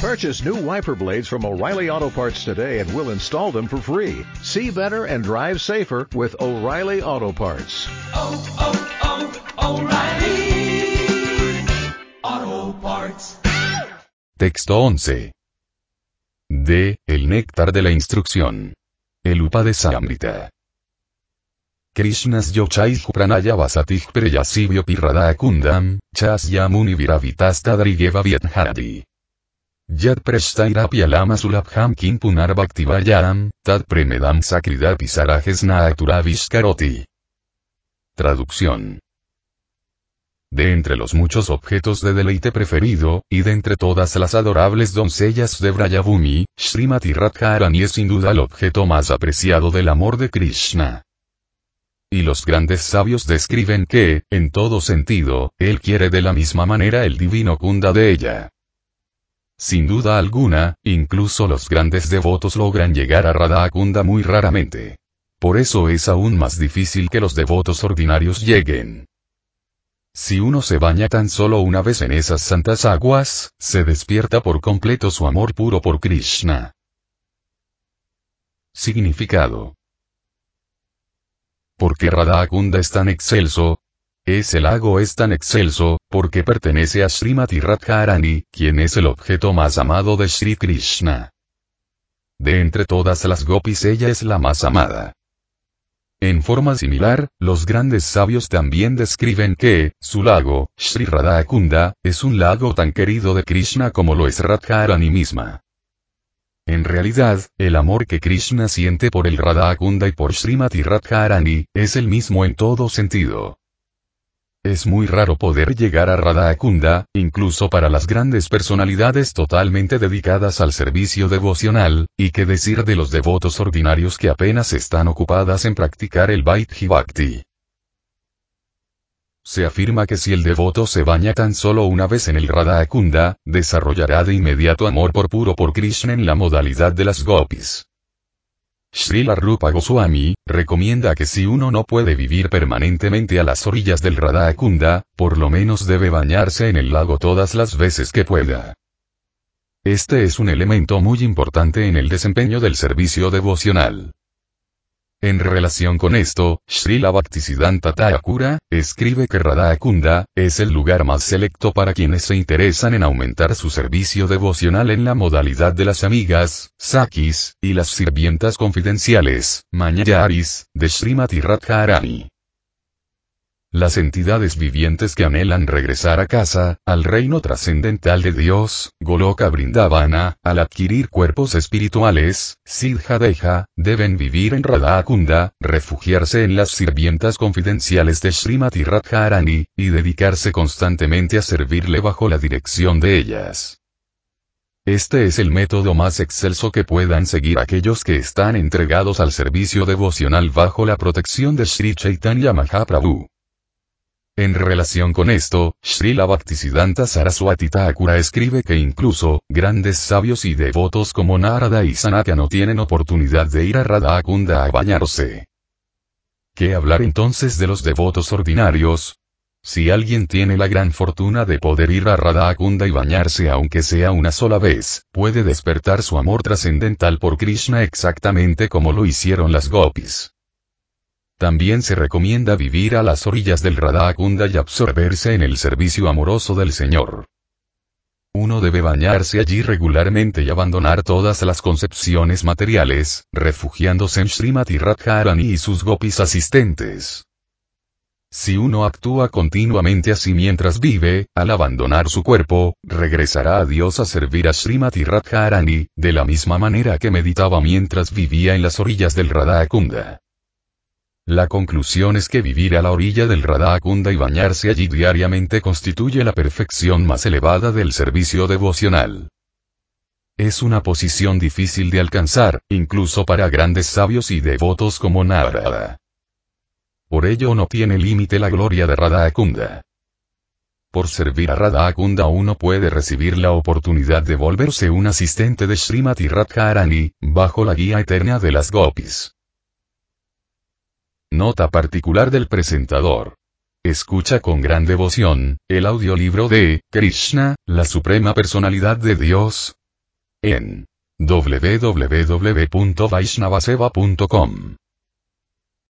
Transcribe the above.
Purchase new wiper blades from O'Reilly Auto Parts today and we'll install them for free. See better and drive safer with O'Reilly Auto Parts. oh, oh, O'Reilly Auto Parts. Texto 11. D. El néctar de la instrucción. El Upa de Samrita. Krishnas yochai pranaya vasatij preyasibyo pirrada kundam, chas yamuni viravitasta vietharadi. Sulabham kim tad premedam karoti. Traducción. De entre los muchos objetos de deleite preferido, y de entre todas las adorables doncellas de Brayabhumi, Srimati Radharani es sin duda el objeto más apreciado del amor de Krishna. Y los grandes sabios describen que, en todo sentido, él quiere de la misma manera el divino kunda de ella. Sin duda alguna, incluso los grandes devotos logran llegar a Radha Kunda muy raramente. Por eso es aún más difícil que los devotos ordinarios lleguen. Si uno se baña tan solo una vez en esas santas aguas, se despierta por completo su amor puro por Krishna. Significado. Porque Radhakunda es tan excelso? Ese lago es tan excelso, porque pertenece a Srimati Radharani, quien es el objeto más amado de Sri Krishna. De entre todas las gopis ella es la más amada. En forma similar, los grandes sabios también describen que, su lago, Sri Radhakunda, es un lago tan querido de Krishna como lo es Radharani misma. En realidad, el amor que Krishna siente por el Radhakunda y por Srimati Radharani, es el mismo en todo sentido. Es muy raro poder llegar a Radhakunda, incluso para las grandes personalidades totalmente dedicadas al servicio devocional, y qué decir de los devotos ordinarios que apenas están ocupadas en practicar el Bhakti. Se afirma que si el devoto se baña tan solo una vez en el Radhakunda, desarrollará de inmediato amor por puro por Krishna en la modalidad de las gopis. Srila Rupa Goswami, recomienda que si uno no puede vivir permanentemente a las orillas del Radhakunda, por lo menos debe bañarse en el lago todas las veces que pueda. Este es un elemento muy importante en el desempeño del servicio devocional. En relación con esto, Srila Bhaktisiddhanta Thakura, escribe que Radhakunda, es el lugar más selecto para quienes se interesan en aumentar su servicio devocional en la modalidad de las amigas, sakis, y las sirvientas confidenciales, mañayaris, de Srimati Radharani. Las entidades vivientes que anhelan regresar a casa, al reino trascendental de Dios, Goloka Brindavana, al adquirir cuerpos espirituales, Siddhadeha, deben vivir en Radhakunda, refugiarse en las sirvientas confidenciales de Srimati Radharani, y dedicarse constantemente a servirle bajo la dirección de ellas. Este es el método más excelso que puedan seguir aquellos que están entregados al servicio devocional bajo la protección de Sri Chaitanya Mahaprabhu. En relación con esto, Srila Bhaktisiddhanta Saraswati Thakura escribe que incluso, grandes sabios y devotos como Narada y Sanatya no tienen oportunidad de ir a Radhakunda a bañarse. ¿Qué hablar entonces de los devotos ordinarios? Si alguien tiene la gran fortuna de poder ir a Radhakunda y bañarse aunque sea una sola vez, puede despertar su amor trascendental por Krishna exactamente como lo hicieron las gopis. También se recomienda vivir a las orillas del Radhakunda y absorberse en el servicio amoroso del Señor. Uno debe bañarse allí regularmente y abandonar todas las concepciones materiales, refugiándose en Srimati Radharani y sus gopis asistentes. Si uno actúa continuamente así mientras vive, al abandonar su cuerpo, regresará a Dios a servir a Srimati Radharani, de la misma manera que meditaba mientras vivía en las orillas del Radhakunda. La conclusión es que vivir a la orilla del Radhakunda y bañarse allí diariamente constituye la perfección más elevada del servicio devocional. Es una posición difícil de alcanzar, incluso para grandes sabios y devotos como Narada. Por ello no tiene límite la gloria de Radhakunda. Por servir a Radhakunda uno puede recibir la oportunidad de volverse un asistente de Srimati Radharani, bajo la guía eterna de las gopis. Nota particular del presentador. Escucha con gran devoción, el audiolibro de Krishna, la Suprema Personalidad de Dios, en www.vaishnavaseva.com.